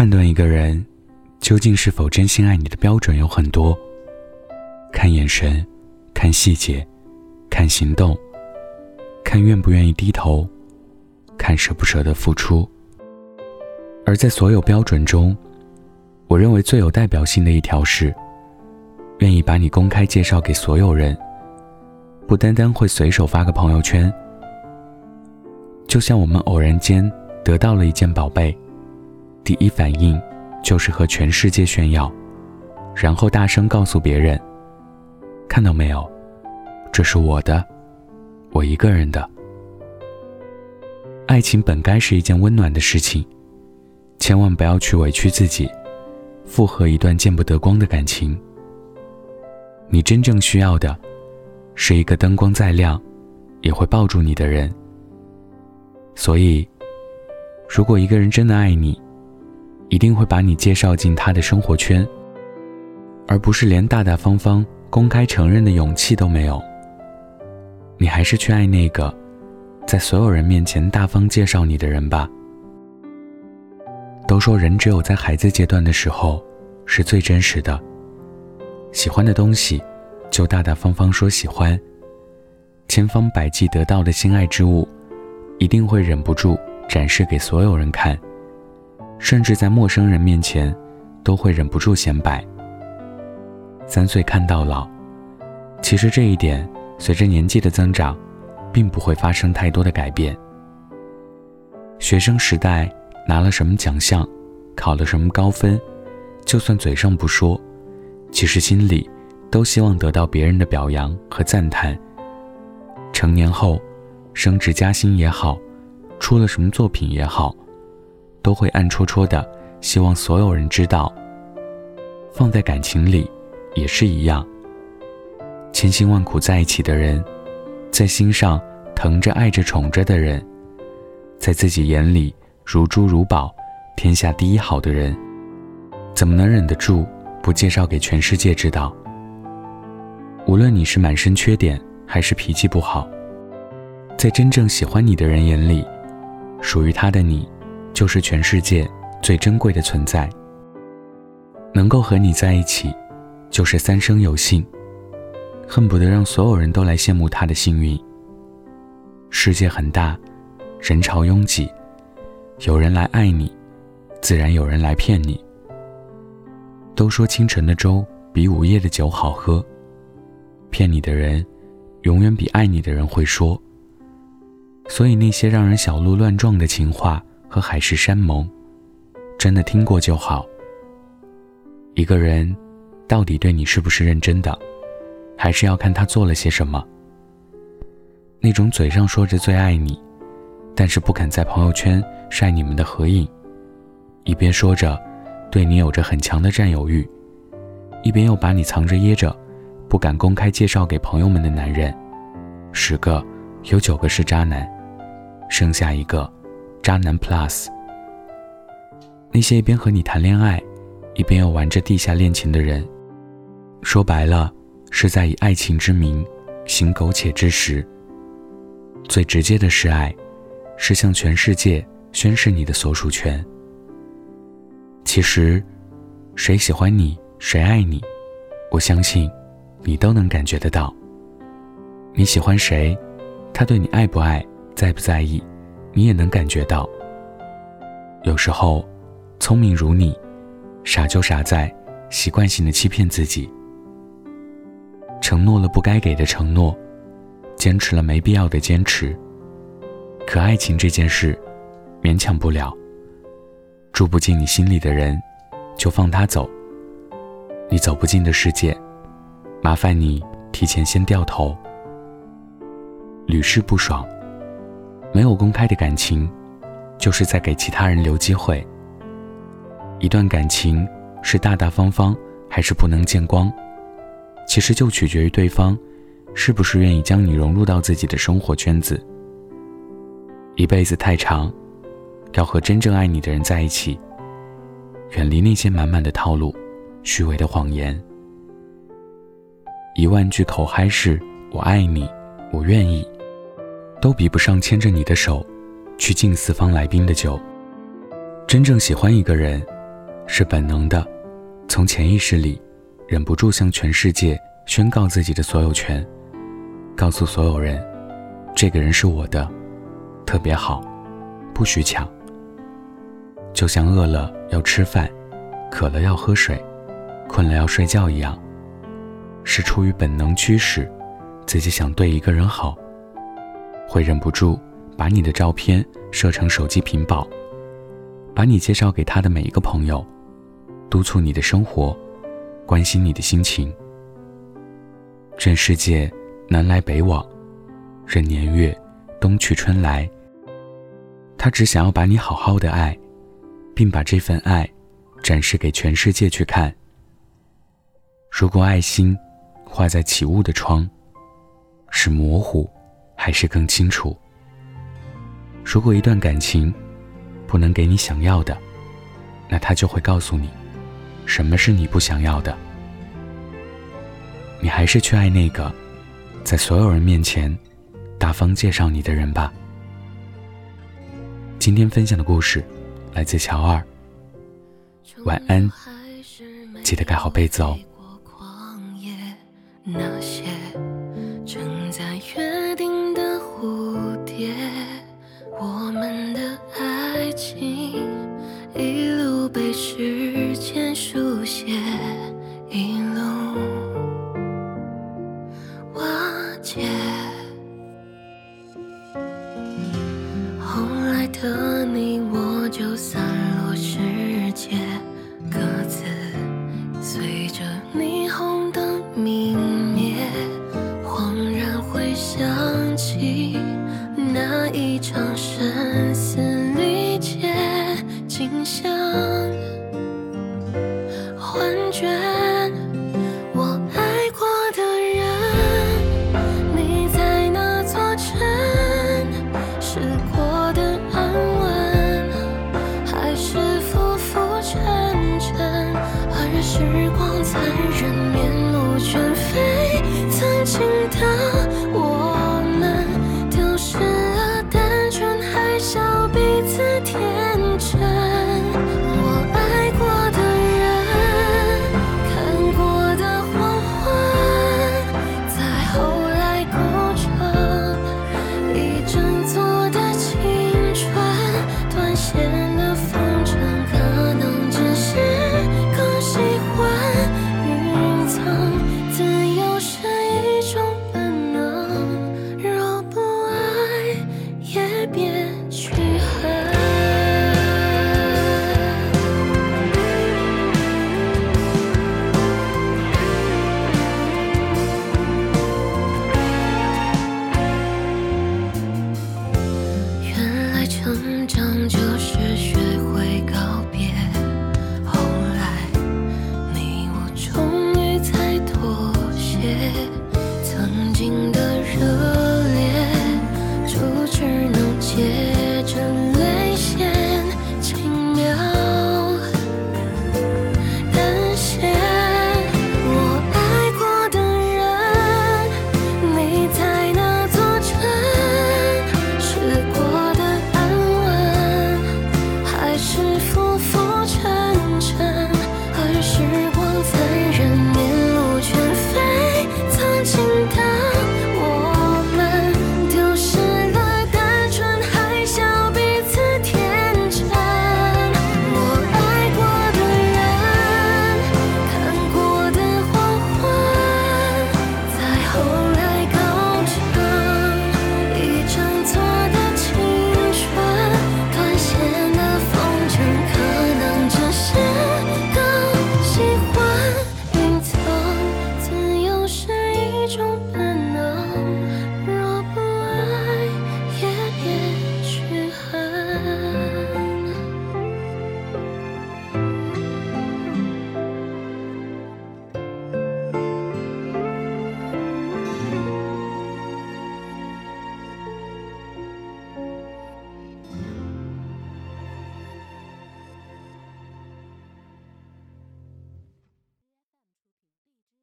判断一个人究竟是否真心爱你的标准有很多，看眼神，看细节，看行动，看愿不愿意低头，看舍不舍得付出。而在所有标准中，我认为最有代表性的一条是，愿意把你公开介绍给所有人，不单单会随手发个朋友圈。就像我们偶然间得到了一件宝贝，第一反应就是和全世界炫耀，然后大声告诉别人：“看到没有，这是我的，我一个人的。”爱情本该是一件温暖的事情，千万不要去委屈自己。复合一段见不得光的感情，你真正需要的，是一个灯光再亮，也会抱住你的人。所以，如果一个人真的爱你，一定会把你介绍进他的生活圈，而不是连大大方方公开承认的勇气都没有。你还是去爱那个，在所有人面前大方介绍你的人吧。都说人只有在孩子阶段的时候是最真实的。喜欢的东西，就大大方方说喜欢。千方百计得到的心爱之物，一定会忍不住展示给所有人看，甚至在陌生人面前，都会忍不住显摆。三岁看到老，其实这一点随着年纪的增长，并不会发生太多的改变。学生时代。拿了什么奖项，考了什么高分，就算嘴上不说，其实心里都希望得到别人的表扬和赞叹。成年后，升职加薪也好，出了什么作品也好，都会暗戳戳的希望所有人知道。放在感情里，也是一样。千辛万苦在一起的人，在心上疼着、爱着、宠着的人，在自己眼里。如珠如宝，天下第一好的人，怎么能忍得住不介绍给全世界知道？无论你是满身缺点，还是脾气不好，在真正喜欢你的人眼里，属于他的你，就是全世界最珍贵的存在。能够和你在一起，就是三生有幸，恨不得让所有人都来羡慕他的幸运。世界很大，人潮拥挤。有人来爱你，自然有人来骗你。都说清晨的粥比午夜的酒好喝，骗你的人，永远比爱你的人会说。所以那些让人小鹿乱撞的情话和海誓山盟，真的听过就好。一个人，到底对你是不是认真的，还是要看他做了些什么。那种嘴上说着最爱你。但是不肯在朋友圈晒你们的合影，一边说着对你有着很强的占有欲，一边又把你藏着掖着，不敢公开介绍给朋友们的男人，十个有九个是渣男，剩下一个渣男 plus。那些一边和你谈恋爱，一边又玩着地下恋情的人，说白了是在以爱情之名行苟且之实。最直接的示爱。是向全世界宣示你的所属权。其实，谁喜欢你，谁爱你，我相信，你都能感觉得到。你喜欢谁，他对你爱不爱，在不在意，你也能感觉到。有时候，聪明如你，傻就傻在习惯性的欺骗自己，承诺了不该给的承诺，坚持了没必要的坚持。可爱情这件事，勉强不了。住不进你心里的人，就放他走。你走不进的世界，麻烦你提前先掉头。屡试不爽，没有公开的感情，就是在给其他人留机会。一段感情是大大方方，还是不能见光，其实就取决于对方，是不是愿意将你融入到自己的生活圈子。一辈子太长，要和真正爱你的人在一起。远离那些满满的套路、虚伪的谎言。一万句口嗨式“我爱你，我愿意”，都比不上牵着你的手去敬四方来宾的酒。真正喜欢一个人，是本能的，从潜意识里，忍不住向全世界宣告自己的所有权，告诉所有人，这个人是我的，特别好，不许抢。就像饿了要吃饭，渴了要喝水，困了要睡觉一样，是出于本能驱使，自己想对一个人好，会忍不住把你的照片设成手机屏保，把你介绍给他的每一个朋友。督促你的生活，关心你的心情。任世界南来北往，任年月冬去春来。他只想要把你好好的爱，并把这份爱展示给全世界去看。如果爱心画在起雾的窗，是模糊还是更清楚？如果一段感情不能给你想要的，那他就会告诉你。什么是你不想要的？你还是去爱那个，在所有人面前大方介绍你的人吧。今天分享的故事来自乔二。晚安，记得盖好被子哦。的